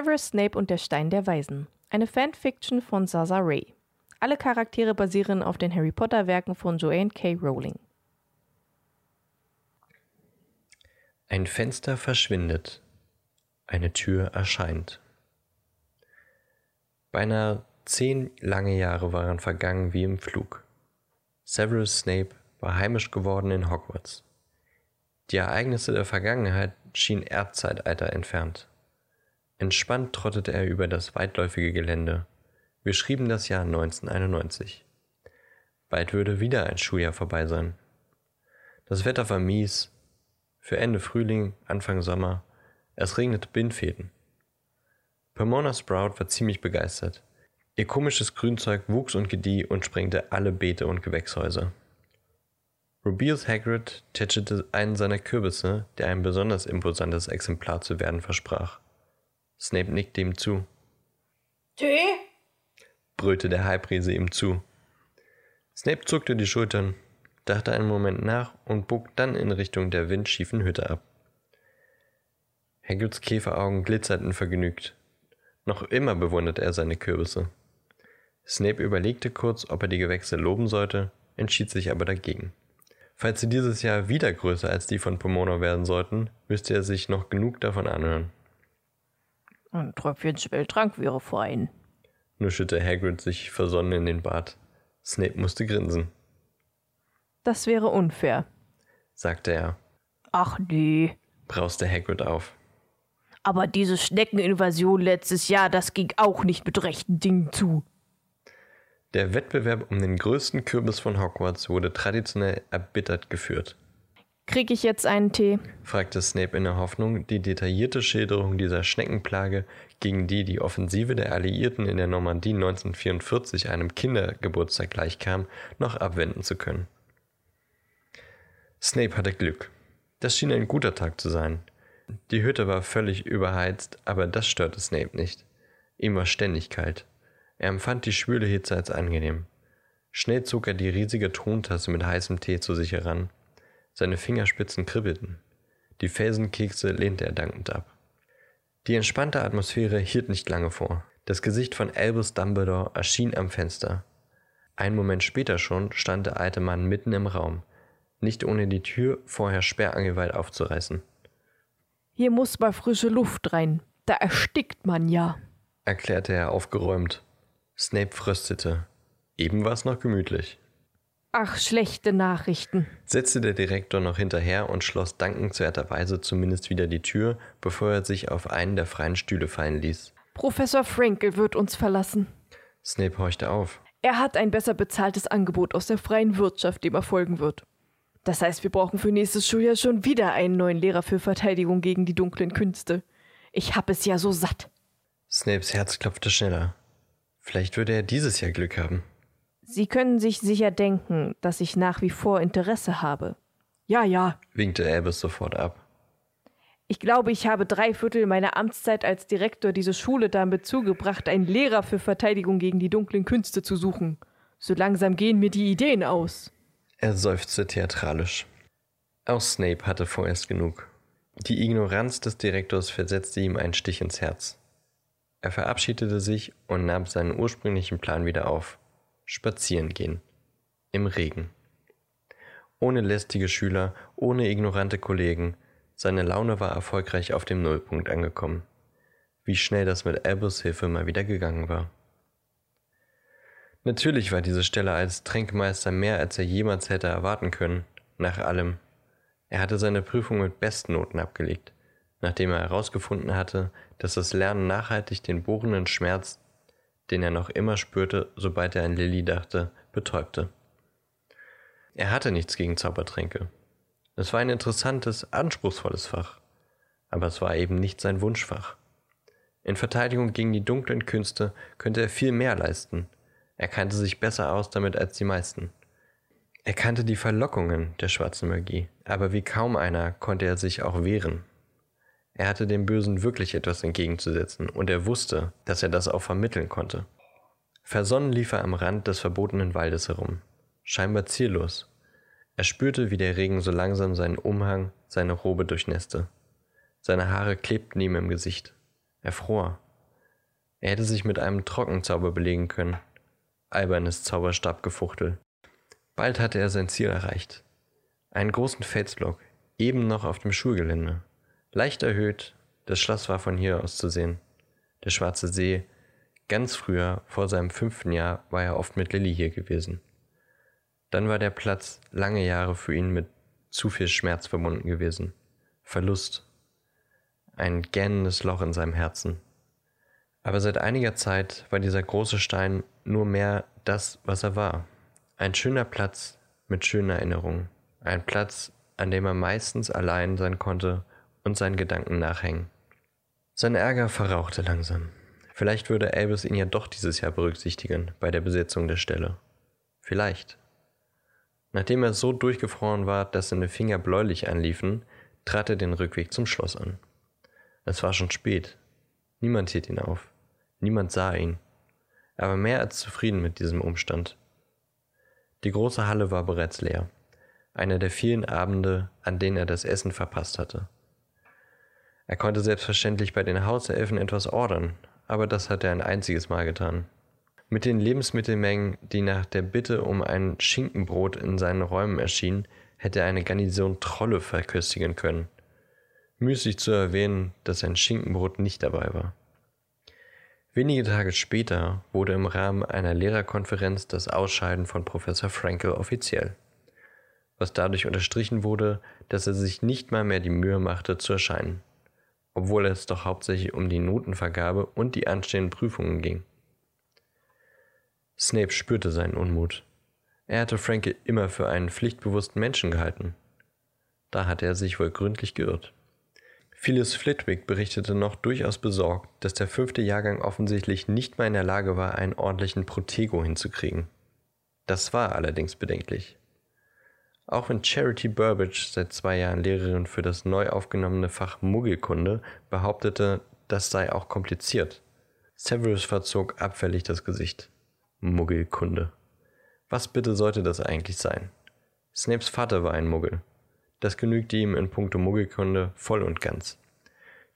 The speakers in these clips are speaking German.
Severus Snape und der Stein der Weisen. Eine Fanfiction von Zaza Ray. Alle Charaktere basieren auf den Harry Potter Werken von Joanne K. Rowling. Ein Fenster verschwindet. Eine Tür erscheint. Beinahe zehn lange Jahre waren vergangen wie im Flug. Severus Snape war heimisch geworden in Hogwarts. Die Ereignisse der Vergangenheit schienen Erdzeitalter entfernt. Entspannt trottete er über das weitläufige Gelände. Wir schrieben das Jahr 1991. Bald würde wieder ein Schuljahr vorbei sein. Das Wetter war mies. Für Ende Frühling, Anfang Sommer. Es regnete Bindfäden. Pomona Sprout war ziemlich begeistert. Ihr komisches Grünzeug wuchs und gedieh und sprengte alle Beete und Gewächshäuser. Rubeus Hagrid tätschelte einen seiner Kürbisse, der ein besonders imposantes Exemplar zu werden versprach. Snape nickte ihm zu. Tee? brüllte der Halbriese ihm zu. Snape zuckte die Schultern, dachte einen Moment nach und bog dann in Richtung der windschiefen Hütte ab. Hagrids Käferaugen glitzerten vergnügt. Noch immer bewunderte er seine Kürbisse. Snape überlegte kurz, ob er die Gewächse loben sollte, entschied sich aber dagegen. Falls sie dieses Jahr wieder größer als die von Pomona werden sollten, müsste er sich noch genug davon anhören. Ein Tröpfchen Spelltrank wäre fein, nuschelte Hagrid sich versonnen in den Bart. Snape musste grinsen. Das wäre unfair, sagte er. Ach nee, brauste Hagrid auf. Aber diese Schneckeninvasion letztes Jahr, das ging auch nicht mit rechten Dingen zu. Der Wettbewerb um den größten Kürbis von Hogwarts wurde traditionell erbittert geführt. Krieg ich jetzt einen Tee? fragte Snape in der Hoffnung, die detaillierte Schilderung dieser Schneckenplage, gegen die die Offensive der Alliierten in der Normandie 1944 einem Kindergeburtstag gleichkam, noch abwenden zu können. Snape hatte Glück. Das schien ein guter Tag zu sein. Die Hütte war völlig überheizt, aber das störte Snape nicht. Ihm war ständig kalt. Er empfand die schwüle Hitze als angenehm. Schnell zog er die riesige Tontasse mit heißem Tee zu sich heran. Seine Fingerspitzen kribbelten. Die Felsenkekse lehnte er dankend ab. Die entspannte Atmosphäre hielt nicht lange vor. Das Gesicht von Albus Dumbledore erschien am Fenster. Einen Moment später schon stand der alte Mann mitten im Raum, nicht ohne die Tür vorher sperrangelweit aufzureißen. Hier muss mal frische Luft rein. Da erstickt man ja, erklärte er aufgeräumt. Snape fröstete. Eben war es noch gemütlich. Ach, schlechte Nachrichten, setzte der Direktor noch hinterher und schloss dankenswerterweise zumindest wieder die Tür, bevor er sich auf einen der freien Stühle fallen ließ. Professor Frankel wird uns verlassen. Snape horchte auf. Er hat ein besser bezahltes Angebot aus der freien Wirtschaft, dem er folgen wird. Das heißt, wir brauchen für nächstes Schuljahr schon wieder einen neuen Lehrer für Verteidigung gegen die dunklen Künste. Ich hab es ja so satt. Snapes Herz klopfte schneller. Vielleicht würde er dieses Jahr Glück haben. Sie können sich sicher denken, dass ich nach wie vor Interesse habe. Ja, ja, winkte Albus sofort ab. Ich glaube, ich habe drei Viertel meiner Amtszeit als Direktor dieser Schule damit zugebracht, einen Lehrer für Verteidigung gegen die dunklen Künste zu suchen. So langsam gehen mir die Ideen aus. Er seufzte theatralisch. Auch Snape hatte vorerst genug. Die Ignoranz des Direktors versetzte ihm einen Stich ins Herz. Er verabschiedete sich und nahm seinen ursprünglichen Plan wieder auf. Spazieren gehen. Im Regen. Ohne lästige Schüler, ohne ignorante Kollegen. Seine Laune war erfolgreich auf dem Nullpunkt angekommen. Wie schnell das mit Albus Hilfe mal wieder gegangen war. Natürlich war diese Stelle als Tränkmeister mehr, als er jemals hätte erwarten können, nach allem. Er hatte seine Prüfung mit Bestnoten abgelegt nachdem er herausgefunden hatte, dass das Lernen nachhaltig den bohrenden Schmerz, den er noch immer spürte, sobald er an Lilly dachte, betäubte. Er hatte nichts gegen Zaubertränke. Es war ein interessantes, anspruchsvolles Fach, aber es war eben nicht sein Wunschfach. In Verteidigung gegen die dunklen Künste könnte er viel mehr leisten. Er kannte sich besser aus damit als die meisten. Er kannte die Verlockungen der schwarzen Magie, aber wie kaum einer konnte er sich auch wehren. Er hatte dem Bösen wirklich etwas entgegenzusetzen, und er wusste, dass er das auch vermitteln konnte. Versonnen lief er am Rand des verbotenen Waldes herum, scheinbar ziellos. Er spürte, wie der Regen so langsam seinen Umhang, seine Robe durchnässte. Seine Haare klebten ihm im Gesicht. Er fror. Er hätte sich mit einem Trockenzauber belegen können. Albernes Zauberstabgefuchtel. Bald hatte er sein Ziel erreicht. Einen großen Felsblock, eben noch auf dem Schulgelände. Leicht erhöht, das Schloss war von hier aus zu sehen. Der schwarze See, ganz früher, vor seinem fünften Jahr, war er oft mit Lilly hier gewesen. Dann war der Platz lange Jahre für ihn mit zu viel Schmerz verbunden gewesen. Verlust. Ein gähnendes Loch in seinem Herzen. Aber seit einiger Zeit war dieser große Stein nur mehr das, was er war. Ein schöner Platz mit schönen Erinnerungen. Ein Platz, an dem er meistens allein sein konnte und seinen Gedanken nachhängen. Sein Ärger verrauchte langsam. Vielleicht würde Elvis ihn ja doch dieses Jahr berücksichtigen bei der Besetzung der Stelle. Vielleicht. Nachdem er so durchgefroren war, dass seine Finger bläulich anliefen, trat er den Rückweg zum Schloss an. Es war schon spät. Niemand hielt ihn auf. Niemand sah ihn. Er war mehr als zufrieden mit diesem Umstand. Die große Halle war bereits leer. Einer der vielen Abende, an denen er das Essen verpasst hatte. Er konnte selbstverständlich bei den Hauselfen etwas ordern, aber das hat er ein einziges Mal getan. Mit den Lebensmittelmengen, die nach der Bitte um ein Schinkenbrot in seinen Räumen erschienen, hätte er eine Garnison Trolle verköstigen können. Müßig zu erwähnen, dass ein Schinkenbrot nicht dabei war. Wenige Tage später wurde im Rahmen einer Lehrerkonferenz das Ausscheiden von Professor Frankel offiziell, was dadurch unterstrichen wurde, dass er sich nicht mal mehr die Mühe machte zu erscheinen, obwohl es doch hauptsächlich um die Notenvergabe und die anstehenden Prüfungen ging. Snape spürte seinen Unmut. Er hatte Frankel immer für einen pflichtbewussten Menschen gehalten. Da hatte er sich wohl gründlich geirrt. Phyllis Flitwick berichtete noch durchaus besorgt, dass der fünfte Jahrgang offensichtlich nicht mal in der Lage war, einen ordentlichen Protego hinzukriegen. Das war allerdings bedenklich. Auch wenn Charity Burbage seit zwei Jahren Lehrerin für das neu aufgenommene Fach Muggelkunde behauptete, das sei auch kompliziert. Severus verzog abfällig das Gesicht. Muggelkunde. Was bitte sollte das eigentlich sein? Snapes Vater war ein Muggel. Das genügte ihm in puncto Muggelkunde voll und ganz.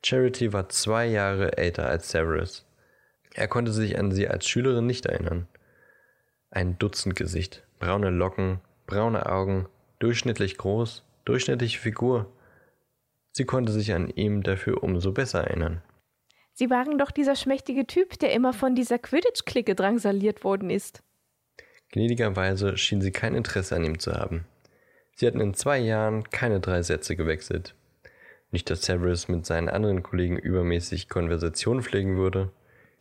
Charity war zwei Jahre älter als Severus. Er konnte sich an sie als Schülerin nicht erinnern. Ein Dutzendgesicht, braune Locken, braune Augen, durchschnittlich groß, durchschnittliche Figur. Sie konnte sich an ihm dafür umso besser erinnern. Sie waren doch dieser schmächtige Typ, der immer von dieser Quidditch-Clique drangsaliert worden ist. Gnädigerweise schien sie kein Interesse an ihm zu haben. Sie hatten in zwei Jahren keine drei Sätze gewechselt. Nicht, dass Severus mit seinen anderen Kollegen übermäßig Konversation pflegen würde.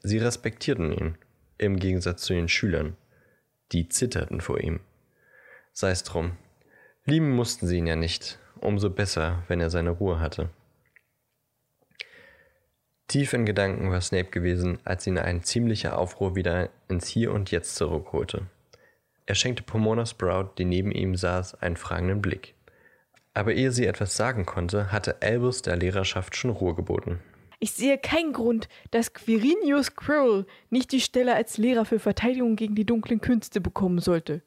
Sie respektierten ihn, im Gegensatz zu den Schülern. Die zitterten vor ihm. Sei es drum. Lieben mussten sie ihn ja nicht, umso besser, wenn er seine Ruhe hatte. Tief in Gedanken war Snape gewesen, als ihn ein ziemlicher Aufruhr wieder ins Hier und Jetzt zurückholte. Er schenkte Pomona Sprout, die neben ihm saß, einen fragenden Blick. Aber ehe sie etwas sagen konnte, hatte Albus der Lehrerschaft schon Ruhe geboten. Ich sehe keinen Grund, dass Quirinius Quirrell nicht die Stelle als Lehrer für Verteidigung gegen die dunklen Künste bekommen sollte.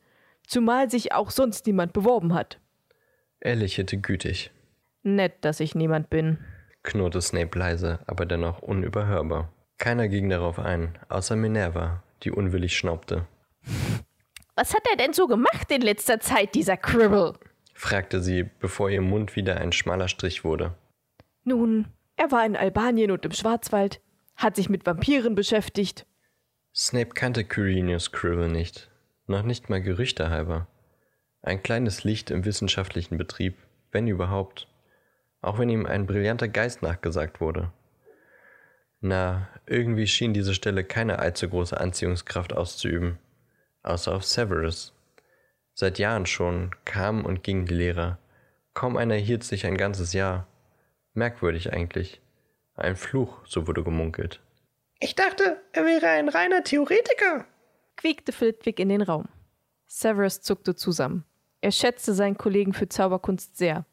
Zumal sich auch sonst niemand beworben hat. Er lächelte gütig. Nett, dass ich niemand bin, knurrte Snape leise, aber dennoch unüberhörbar. Keiner ging darauf ein, außer Minerva, die unwillig schnaubte. Was hat er denn so gemacht in letzter Zeit, dieser Cribble? fragte sie, bevor ihr Mund wieder ein schmaler Strich wurde. Nun, er war in Albanien und im Schwarzwald, hat sich mit Vampiren beschäftigt. Snape kannte Quirinius Cribble nicht, noch nicht mal Gerüchte halber. Ein kleines Licht im wissenschaftlichen Betrieb, wenn überhaupt, auch wenn ihm ein brillanter Geist nachgesagt wurde. Na, irgendwie schien diese Stelle keine allzu große Anziehungskraft auszuüben außer auf Severus. Seit Jahren schon kamen und gingen die Lehrer. Kaum einer hielt sich ein ganzes Jahr. Merkwürdig eigentlich. Ein Fluch, so wurde gemunkelt. Ich dachte, er wäre ein reiner Theoretiker, quiekte Flitwick in den Raum. Severus zuckte zusammen. Er schätzte seinen Kollegen für Zauberkunst sehr.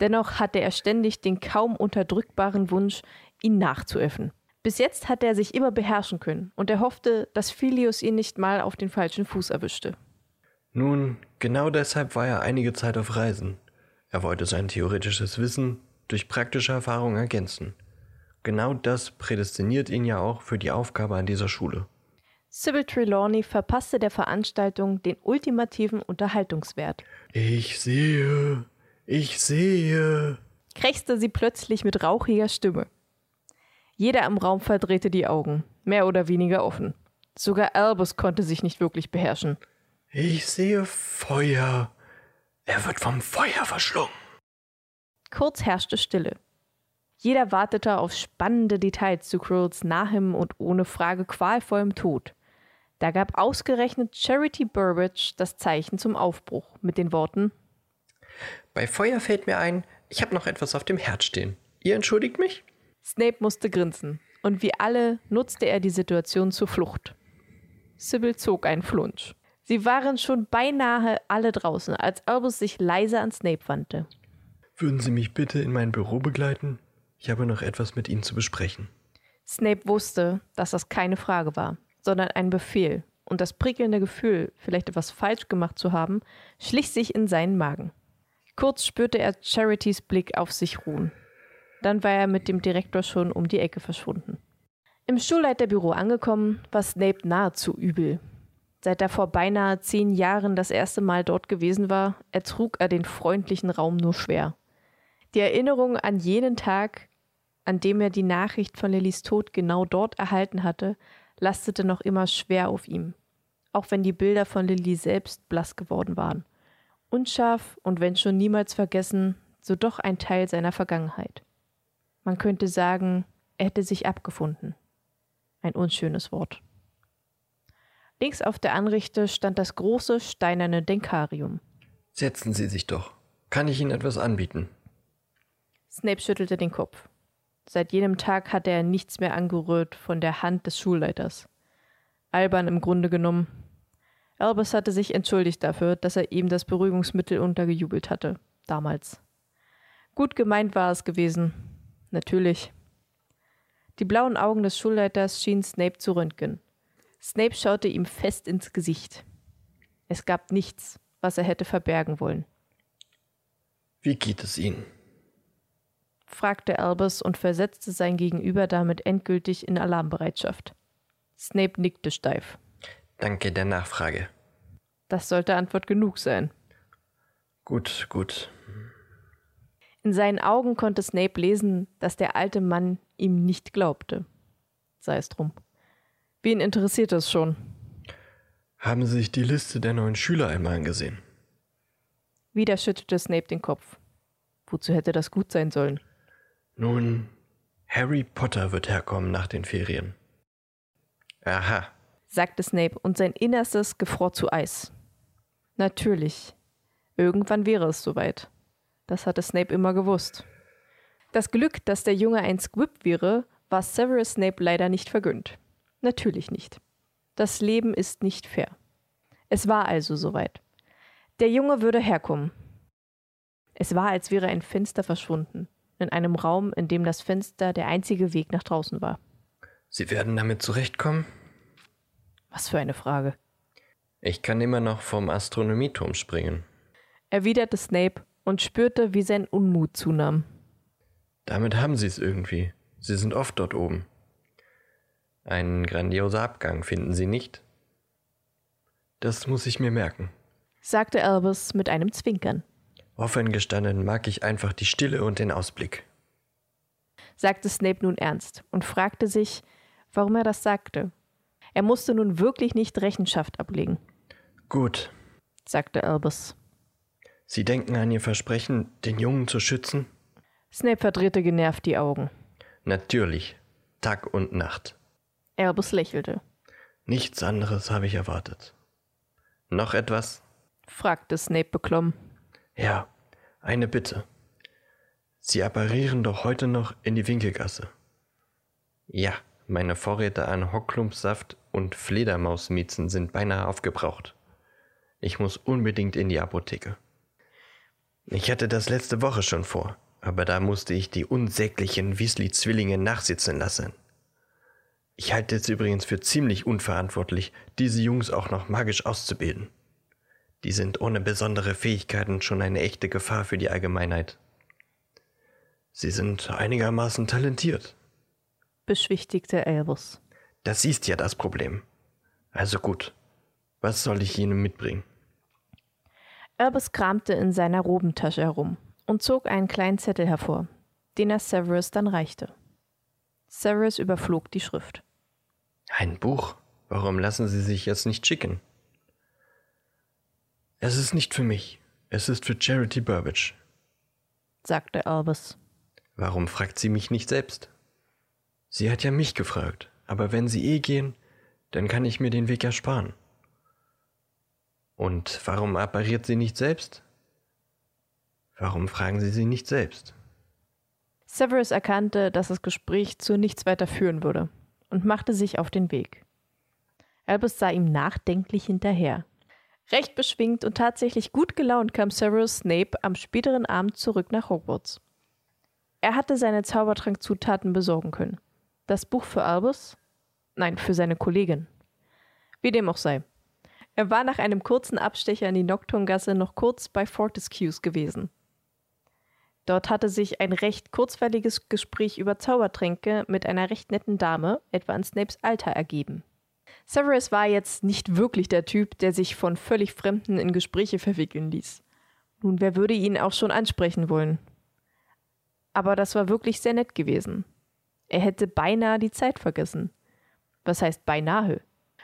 Dennoch hatte er ständig den kaum unterdrückbaren Wunsch, ihn nachzuäffen. Bis jetzt hatte er sich immer beherrschen können und er hoffte, dass Philius ihn nicht mal auf den falschen Fuß erwischte. Nun, genau deshalb war er einige Zeit auf Reisen. Er wollte sein theoretisches Wissen durch praktische Erfahrung ergänzen. Genau das prädestiniert ihn ja auch für die Aufgabe an dieser Schule. Sybil Trelawney verpasste der Veranstaltung den ultimativen Unterhaltungswert. Ich sehe, ich sehe, krächzte sie plötzlich mit rauchiger Stimme. Jeder im Raum verdrehte die Augen, mehr oder weniger offen. Sogar Albus konnte sich nicht wirklich beherrschen. Ich sehe Feuer. Er wird vom Feuer verschlungen. Kurz herrschte Stille. Jeder wartete auf spannende Details zu Quirrells nahem und ohne Frage qualvollem Tod. Da gab ausgerechnet Charity Burbage das Zeichen zum Aufbruch mit den Worten Bei Feuer fällt mir ein, ich habe noch etwas auf dem Herd stehen. Ihr entschuldigt mich? Snape musste grinsen, und wie alle nutzte er die Situation zur Flucht. Sybil zog einen Flunsch. Sie waren schon beinahe alle draußen, als Albus sich leise an Snape wandte. Würden Sie mich bitte in mein Büro begleiten? Ich habe noch etwas mit Ihnen zu besprechen. Snape wusste, dass das keine Frage war sondern ein Befehl, und das prickelnde Gefühl, vielleicht etwas falsch gemacht zu haben, schlich sich in seinen Magen. Kurz spürte er Charities Blick auf sich ruhen. Dann war er mit dem Direktor schon um die Ecke verschwunden. Im Schulleiterbüro angekommen, war Snape nahezu übel. Seit er vor beinahe zehn Jahren das erste Mal dort gewesen war, ertrug er den freundlichen Raum nur schwer. Die Erinnerung an jenen Tag, an dem er die Nachricht von Lillys Tod genau dort erhalten hatte, lastete noch immer schwer auf ihm, auch wenn die Bilder von Lilly selbst blass geworden waren. Unscharf und wenn schon niemals vergessen, so doch ein Teil seiner Vergangenheit. Man könnte sagen, er hätte sich abgefunden. Ein unschönes Wort. Links auf der Anrichte stand das große steinerne Denkarium. Setzen Sie sich doch. Kann ich Ihnen etwas anbieten? Snape schüttelte den Kopf. Seit jenem Tag hatte er nichts mehr angerührt von der Hand des Schulleiters. Albern im Grunde genommen. Albus hatte sich entschuldigt dafür, dass er ihm das Beruhigungsmittel untergejubelt hatte, damals. Gut gemeint war es gewesen. Natürlich. Die blauen Augen des Schulleiters schienen Snape zu röntgen. Snape schaute ihm fest ins Gesicht. Es gab nichts, was er hätte verbergen wollen. Wie geht es Ihnen? Fragte Albus und versetzte sein Gegenüber damit endgültig in Alarmbereitschaft. Snape nickte steif. Danke der Nachfrage. Das sollte Antwort genug sein. Gut, gut. In seinen Augen konnte Snape lesen, dass der alte Mann ihm nicht glaubte. Sei es drum. Wen interessiert es schon? Haben Sie sich die Liste der neuen Schüler einmal angesehen? Wieder schüttelte Snape den Kopf. Wozu hätte das gut sein sollen? Nun, Harry Potter wird herkommen nach den Ferien. Aha, sagte Snape, und sein Innerstes gefror zu Eis. Natürlich. Irgendwann wäre es soweit. Das hatte Snape immer gewusst. Das Glück, dass der Junge ein Squib wäre, war Severus Snape leider nicht vergönnt. Natürlich nicht. Das Leben ist nicht fair. Es war also soweit. Der Junge würde herkommen. Es war, als wäre ein Fenster verschwunden in einem Raum, in dem das Fenster der einzige Weg nach draußen war. Sie werden damit zurechtkommen? Was für eine Frage. Ich kann immer noch vom Astronomieturm springen, erwiderte Snape und spürte, wie sein Unmut zunahm. Damit haben Sie es irgendwie. Sie sind oft dort oben. Ein grandioser Abgang, finden Sie nicht? Das muss ich mir merken, sagte Albus mit einem Zwinkern. Offen gestanden mag ich einfach die Stille und den Ausblick, sagte Snape nun ernst und fragte sich, warum er das sagte. Er musste nun wirklich nicht Rechenschaft ablegen. Gut, sagte Albus. Sie denken an Ihr Versprechen, den Jungen zu schützen? Snape verdrehte genervt die Augen. Natürlich, Tag und Nacht. Albus lächelte. Nichts anderes habe ich erwartet. Noch etwas? fragte Snape beklommen. Ja, eine Bitte. Sie apparieren doch heute noch in die Winkelgasse. Ja, meine Vorräte an Hocklumpsaft und Fledermausmiezen sind beinahe aufgebraucht. Ich muss unbedingt in die Apotheke. Ich hatte das letzte Woche schon vor, aber da musste ich die unsäglichen Weasley-Zwillinge nachsitzen lassen. Ich halte es übrigens für ziemlich unverantwortlich, diese Jungs auch noch magisch auszubilden. Die sind ohne besondere Fähigkeiten schon eine echte Gefahr für die Allgemeinheit. Sie sind einigermaßen talentiert, beschwichtigte Albus. Das ist ja das Problem. Also gut, was soll ich Ihnen mitbringen? Albus kramte in seiner Robentasche herum und zog einen kleinen Zettel hervor, den er Severus dann reichte. Severus überflog die Schrift. Ein Buch? Warum lassen Sie sich jetzt nicht schicken? Es ist nicht für mich. Es ist für Charity Burbage, sagte Albus. Warum fragt sie mich nicht selbst? Sie hat ja mich gefragt, aber wenn Sie eh gehen, dann kann ich mir den Weg ersparen. Und warum appariert sie nicht selbst? Warum fragen Sie sie nicht selbst? Severus erkannte, dass das Gespräch zu nichts weiter führen würde und machte sich auf den Weg. Albus sah ihm nachdenklich hinterher. Recht beschwingt und tatsächlich gut gelaunt kam Severus Snape am späteren Abend zurück nach Hogwarts. Er hatte seine Zaubertrankzutaten besorgen können. Das Buch für Albus? Nein, für seine Kollegin. Wie dem auch sei. Er war nach einem kurzen Abstecher in die Nocturngasse noch kurz bei Fortescues gewesen. Dort hatte sich ein recht kurzweiliges Gespräch über Zaubertränke mit einer recht netten Dame, etwa in Snapes Alter, ergeben. Severus war jetzt nicht wirklich der Typ, der sich von völlig Fremden in Gespräche verwickeln ließ. Nun, wer würde ihn auch schon ansprechen wollen? Aber das war wirklich sehr nett gewesen. Er hätte beinahe die Zeit vergessen. Was heißt beinahe?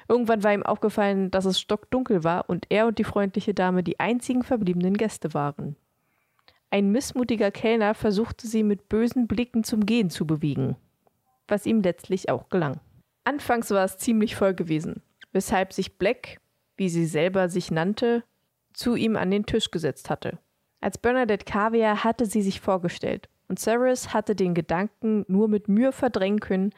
Irgendwann war ihm aufgefallen, dass es stockdunkel war und er und die freundliche Dame die einzigen verbliebenen Gäste waren. Ein missmutiger Kellner versuchte sie mit bösen Blicken zum Gehen zu bewegen, was ihm letztlich auch gelang. Anfangs war es ziemlich voll gewesen, weshalb sich Black, wie sie selber sich nannte, zu ihm an den Tisch gesetzt hatte. Als Bernadette Caviar hatte sie sich vorgestellt und Cyrus hatte den Gedanken nur mit Mühe verdrängen können,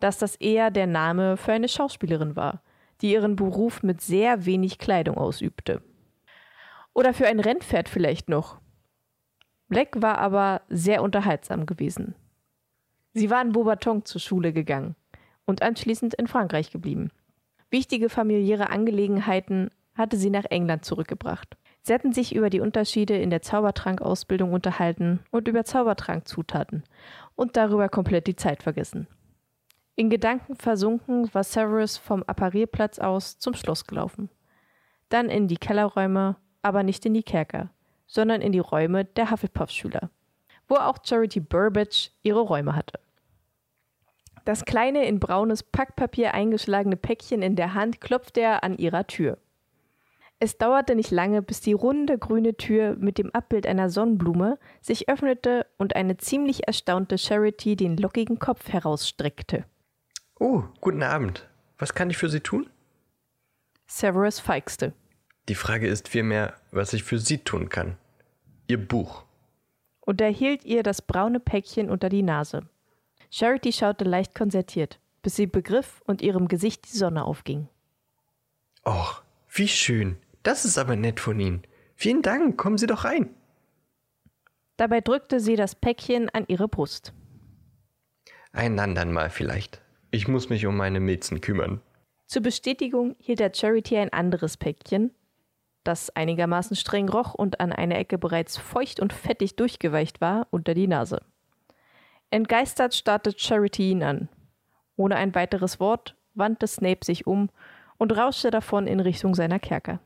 dass das eher der Name für eine Schauspielerin war, die ihren Beruf mit sehr wenig Kleidung ausübte. Oder für ein Rennpferd vielleicht noch. Black war aber sehr unterhaltsam gewesen. Sie war in Beaubaton zur Schule gegangen und anschließend in Frankreich geblieben. Wichtige familiäre Angelegenheiten hatte sie nach England zurückgebracht. Sie hatten sich über die Unterschiede in der Zaubertrankausbildung unterhalten und über Zaubertrankzutaten und darüber komplett die Zeit vergessen. In Gedanken versunken war Severus vom Apparierplatz aus zum Schloss gelaufen. Dann in die Kellerräume, aber nicht in die Kerker, sondern in die Räume der Hufflepuff-Schüler, wo auch Charity Burbage ihre Räume hatte. Das kleine in braunes Packpapier eingeschlagene Päckchen in der Hand klopfte er an ihrer Tür. Es dauerte nicht lange, bis die runde grüne Tür mit dem Abbild einer Sonnenblume sich öffnete und eine ziemlich erstaunte Charity den lockigen Kopf herausstreckte. Oh, guten Abend. Was kann ich für Sie tun? Severus feixte. Die Frage ist vielmehr, was ich für Sie tun kann. Ihr Buch. Und er hielt ihr das braune Päckchen unter die Nase. Charity schaute leicht konzertiert, bis sie begriff und ihrem Gesicht die Sonne aufging. Och, wie schön. Das ist aber nett von Ihnen. Vielen Dank, kommen Sie doch rein. Dabei drückte sie das Päckchen an ihre Brust. Ein andern Mal vielleicht. Ich muss mich um meine Milzen kümmern. Zur Bestätigung hielt der Charity ein anderes Päckchen, das einigermaßen streng roch und an einer Ecke bereits feucht und fettig durchgeweicht war, unter die Nase. Entgeistert starrte Charity ihn an. Ohne ein weiteres Wort wandte Snape sich um und rauschte davon in Richtung seiner Kerker.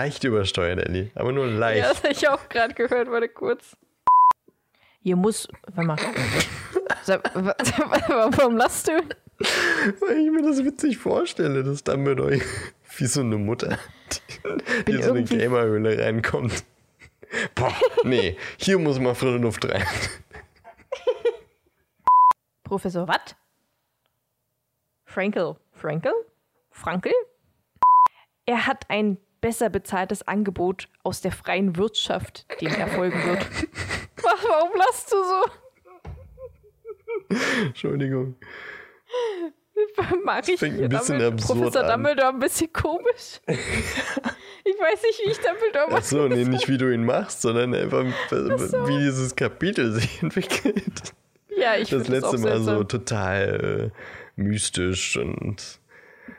Leicht übersteuert, Ellie. Aber nur leicht. Ja, das habe ich auch gerade gehört, warte kurz. Hier muss. Warte mal. Warum lachst du? Weil ich mir das witzig vorstelle, dass Dumbledore wie so eine Mutter, die, die in so eine Gamerhöhle reinkommt. Boah, nee, hier muss mal frische Luft rein. Professor Watt? Frankel. Frankel? Frankel? Er hat ein besser bezahltes Angebot aus der freien Wirtschaft, dem er folgen wird. Was, warum lachst du so? Entschuldigung. Mach ich ein bisschen absurd Professor an. Dumbledore ein bisschen komisch? ich weiß nicht, wie ich Dumbledore Ach mache. so, nee, nicht wie du ihn machst, sondern einfach, wie dieses Kapitel sich entwickelt. Ja, ich Das finde das letzte auch Mal so total äh, mystisch und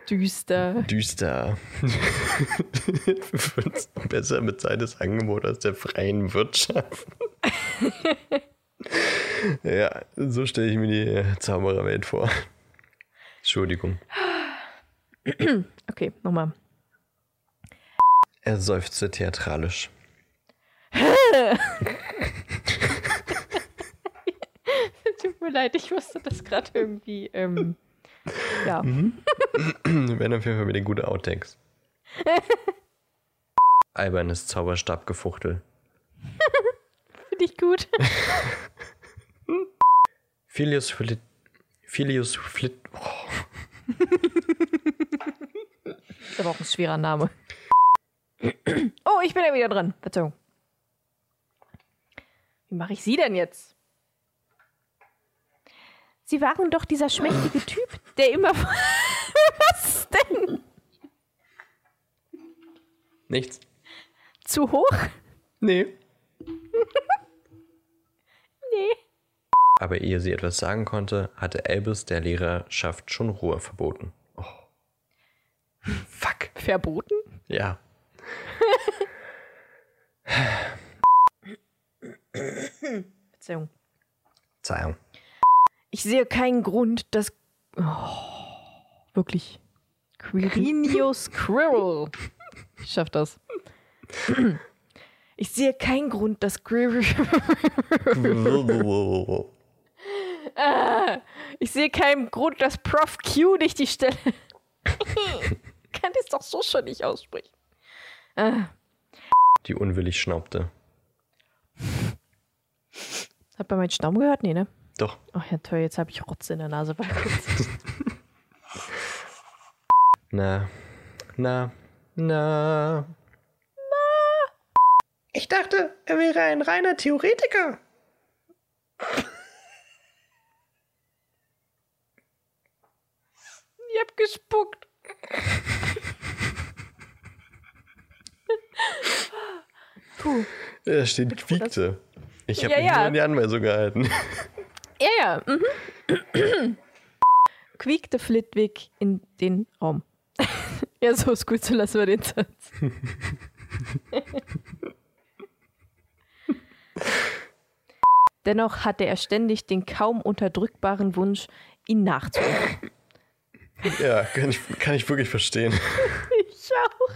düster. düster. Besser mit seines Angebot aus der freien Wirtschaft. ja, so stelle ich mir die Zaubererwelt vor. Entschuldigung. Okay, nochmal. Er seufzte theatralisch. Tut mir leid, ich wusste das gerade irgendwie. Ähm, ja. Werden auf jeden Fall wieder gute Outtakes. Albernes Zauberstabgefuchtel. Finde ich gut. Filius Flit. Filius Flit. Oh, Ist aber auch ein schwerer Name. Oh, ich bin ja wieder dran. Verzeihung. Wie mache ich sie denn jetzt? Sie waren doch dieser schmächtige Typ, der immer. Was denn? nichts. Zu hoch? Nee. Nee. Aber ehe sie etwas sagen konnte, hatte Albus der Lehrerschaft schon Ruhe verboten. Oh. Fuck. Verboten? Ja. Verzeihung. Verzeihung. Ich sehe keinen Grund, dass. Oh, wirklich. Quirinius Quirrell. Ich schaff das. Ich sehe keinen Grund, dass Quirrell. Ich sehe keinen Grund, dass Prof Q nicht die Stelle. Kann das doch so schon nicht aussprechen. Ah, Die unwillig schnaubte. hat man meinen Stamm gehört? Nee, ne? Doch. Ach ja, toll, jetzt habe ich Rotze in der Nase. Na. Na. Na. Ich dachte, er wäre ein reiner Theoretiker. Ich hab gespuckt. Puh. Da steht quiekte. Ich habe Ja, mich ja. nur an die Anweisung gehalten. Ja, ja. Mhm. Quiekte Flitwick in den Raum. ja, so ist gut, so lassen wir den Satz. Dennoch hatte er ständig den kaum unterdrückbaren Wunsch, ihn nachzuahmen. Ja, kann ich, kann ich wirklich verstehen. Ich auch.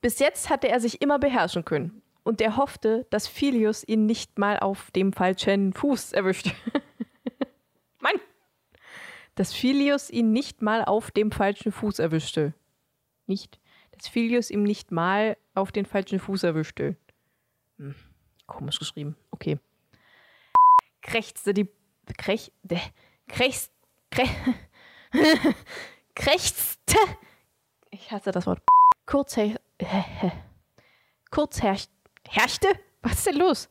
Bis jetzt hatte er sich immer beherrschen können. Und er hoffte, dass Philius ihn nicht mal auf dem falschen Fuß erwischte. Mann! Dass Philius ihn nicht mal auf dem falschen Fuß erwischte. Nicht? Dass Philius ihm nicht mal auf den falschen Fuß erwischte. Hm, komisch geschrieben. Okay. Krächzte die. Krech. De, krechst. Krech, krächzte. Ich hasse das Wort. Kurz her, kurz herrscht, herrschte? Was ist denn los?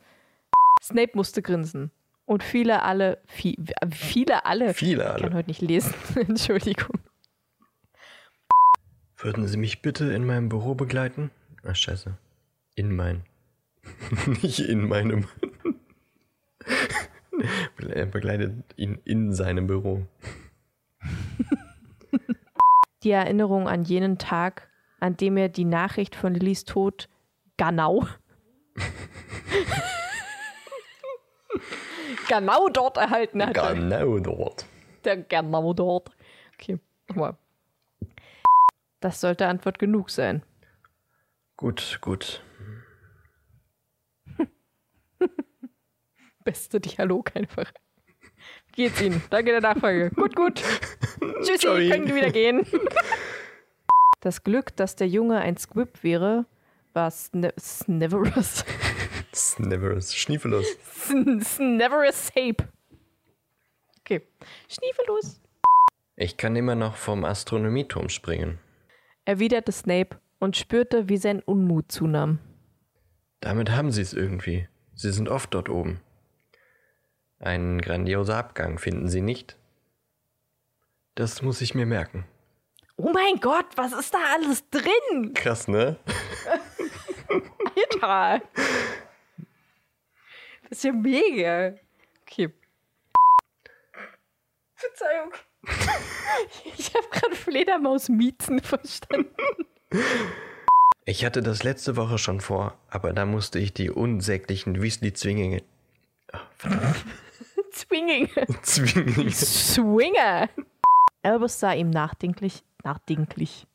Snape musste grinsen. Und viele alle, vi, viele alle, Viele ich kann alle. heute nicht lesen, Entschuldigung. Würden Sie mich bitte in meinem Büro begleiten? Ach, scheiße. In mein. Nicht in meinem. er begleitet ihn in seinem Büro. Die Erinnerung an jenen Tag, an dem er die Nachricht von Lillys Tod genau genau dort erhalten hatte. Genau dort. Der genau dort. Okay, nochmal. Das sollte Antwort genug sein. Gut, gut. Beste Dialog einfach. Wie Geht's Ihnen? Danke der Nachfrage. Gut, gut. Tschüssi, Sorry. können Sie wieder gehen. Das Glück, dass der Junge ein Squib wäre, war Sne Sneverus. Sneverus. Schniefelus. Sn Sneverus Sape. Okay. Schniefelus. Ich kann immer noch vom Astronomieturm springen. Erwiderte Snape und spürte, wie sein Unmut zunahm. Damit haben Sie es irgendwie. Sie sind oft dort oben. Ein grandioser Abgang, finden Sie nicht? Das muss ich mir merken. Oh mein Gott, was ist da alles drin? Krass, ne? Alter. Das ist ja mega. Okay. Verzeihung. Ich habe gerade Fledermaus-Miezen verstanden. Ich hatte das letzte Woche schon vor, aber da musste ich die unsäglichen Weasley-Zwinge... Zwinging. Zwinge... Swinger. Albus sah ihm nachdenklich, nachdenklich.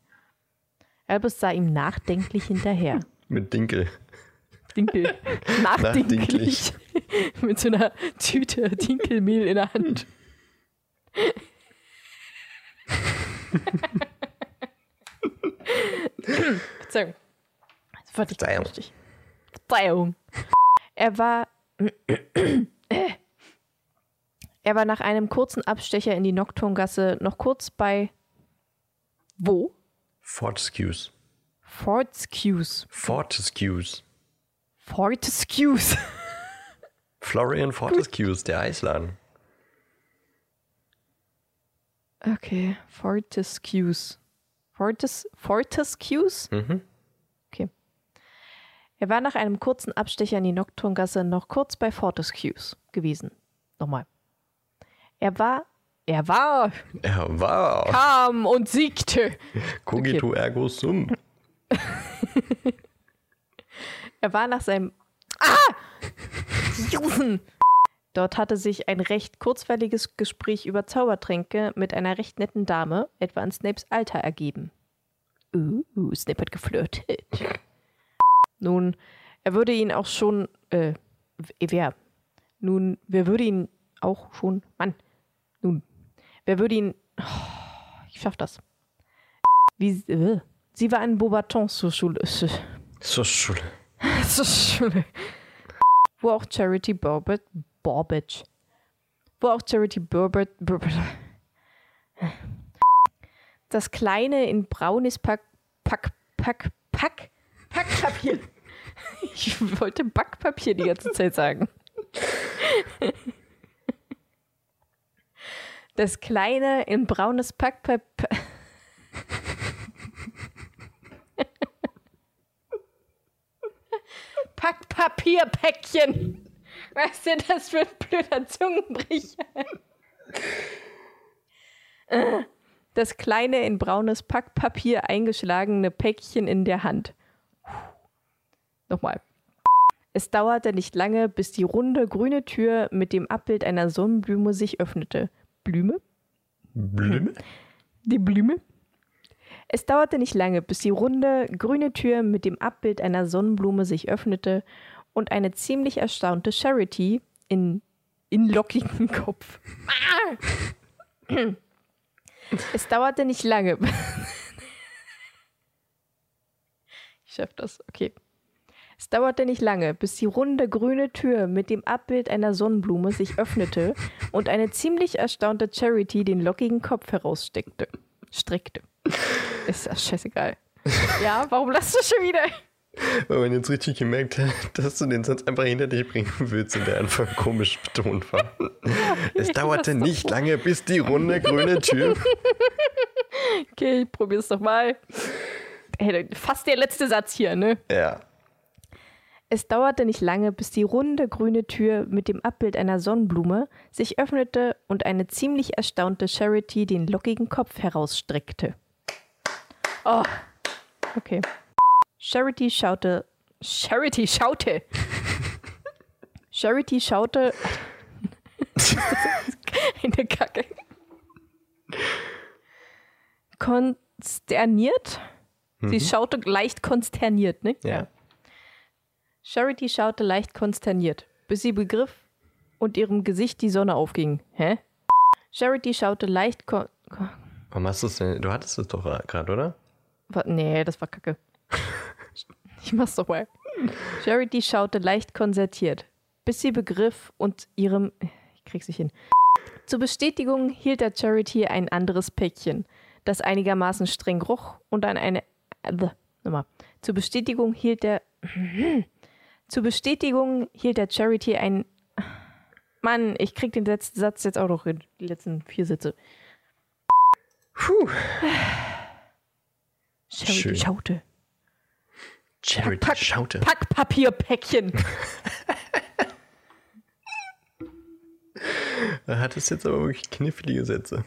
Albus sah ihm nachdenklich hinterher. Mit Dinkel. Dinkel. Nachdenklich. Mit so einer Tüte Dinkelmehl in der Hand. Verzeihung. Das Verzeihung. Verzeihung. Er war. Er war nach einem kurzen Abstecher in die Nocturngasse noch kurz bei. Wo? Fortescues. Fortescues. Fortescues. Fortescues. Florian Fortescues, der Eisladen. Okay, Fortescues. Fortes, Fortescues? Mhm. Okay. Er war nach einem kurzen Abstecher in die Nocturngasse noch kurz bei Fortescues gewesen. Nochmal. Er war, er war, Er war kam und siegte. cogito ergo sum. Er war nach seinem. Ah! Jusen! Dort hatte sich ein recht kurzweiliges Gespräch über Zaubertränke mit einer recht netten Dame, etwa in Snapes Alter, ergeben. Uh, Snape hat geflirtet. Nun, er würde ihn auch schon. Äh, wer? Nun, wer würde ihn auch schon. Mann. Nun, wer würde ihn. Oh, ich schaff das. Wie. Äh, sie war in Beaubaton zur Schule. So Schule. Zur Schule. Wo auch Charity Burbage, Burbage. Wo auch Charity Burbage, Burbage. Das kleine in braunes Pack, Pack, Pack, Pack, Packpapier. Ich wollte Backpapier die ganze Zeit sagen. Das kleine in braunes Packpapier. Packpapierpäckchen. Was ist denn das ein blöder Zungenbrecher? Das kleine in braunes Packpapier eingeschlagene Päckchen in der Hand. Nochmal. Es dauerte nicht lange, bis die runde grüne Tür mit dem Abbild einer Sonnenblume sich öffnete. Blume? Blüme? Die Blume? Es dauerte nicht lange, bis die runde, grüne Tür mit dem Abbild einer Sonnenblume sich öffnete und eine ziemlich erstaunte Charity in, in lockigen Kopf. Ah! Es dauerte nicht lange. Ich schaff das, okay. Es dauerte nicht lange, bis die runde grüne Tür mit dem Abbild einer Sonnenblume sich öffnete und eine ziemlich erstaunte Charity den lockigen Kopf heraussteckte. Streckte. Ist das scheißegal. Ja, warum lachst du schon wieder? Weil man jetzt richtig gemerkt hat, dass du den Satz einfach hinter dich bringen willst und der einfach komisch betont war. es dauerte nicht lange, bis die runde grüne Tür. Okay, ich probier's doch mal. Hey, fast der letzte Satz hier, ne? Ja. Es dauerte nicht lange, bis die runde grüne Tür mit dem Abbild einer Sonnenblume sich öffnete und eine ziemlich erstaunte Charity den lockigen Kopf herausstreckte. Oh, okay. Charity schaute. Charity schaute. Charity schaute. Eine Kacke. Konsterniert? Sie schaute leicht konsterniert, ne? Ja. Charity schaute leicht konsterniert, bis sie begriff und ihrem Gesicht die Sonne aufging. Hä? Charity schaute leicht kon Warum hast du es denn? Du hattest es doch gerade, oder? Nee, das war kacke. Ich mach's doch mal. Charity schaute leicht konzertiert, bis sie begriff und ihrem. Ich krieg's nicht hin. Zur Bestätigung hielt der Charity ein anderes Päckchen, das einigermaßen streng roch und an eine. Äh, nochmal. Zur Bestätigung hielt der. Zur Bestätigung hielt der Charity ein. Mann, ich krieg den letzten Satz jetzt auch noch hin. Die letzten vier Sätze. Puh. Charity Schön. schaute. Charity Pack- schaute. Packpapierpäckchen. Da hat es jetzt aber wirklich knifflige Sätze.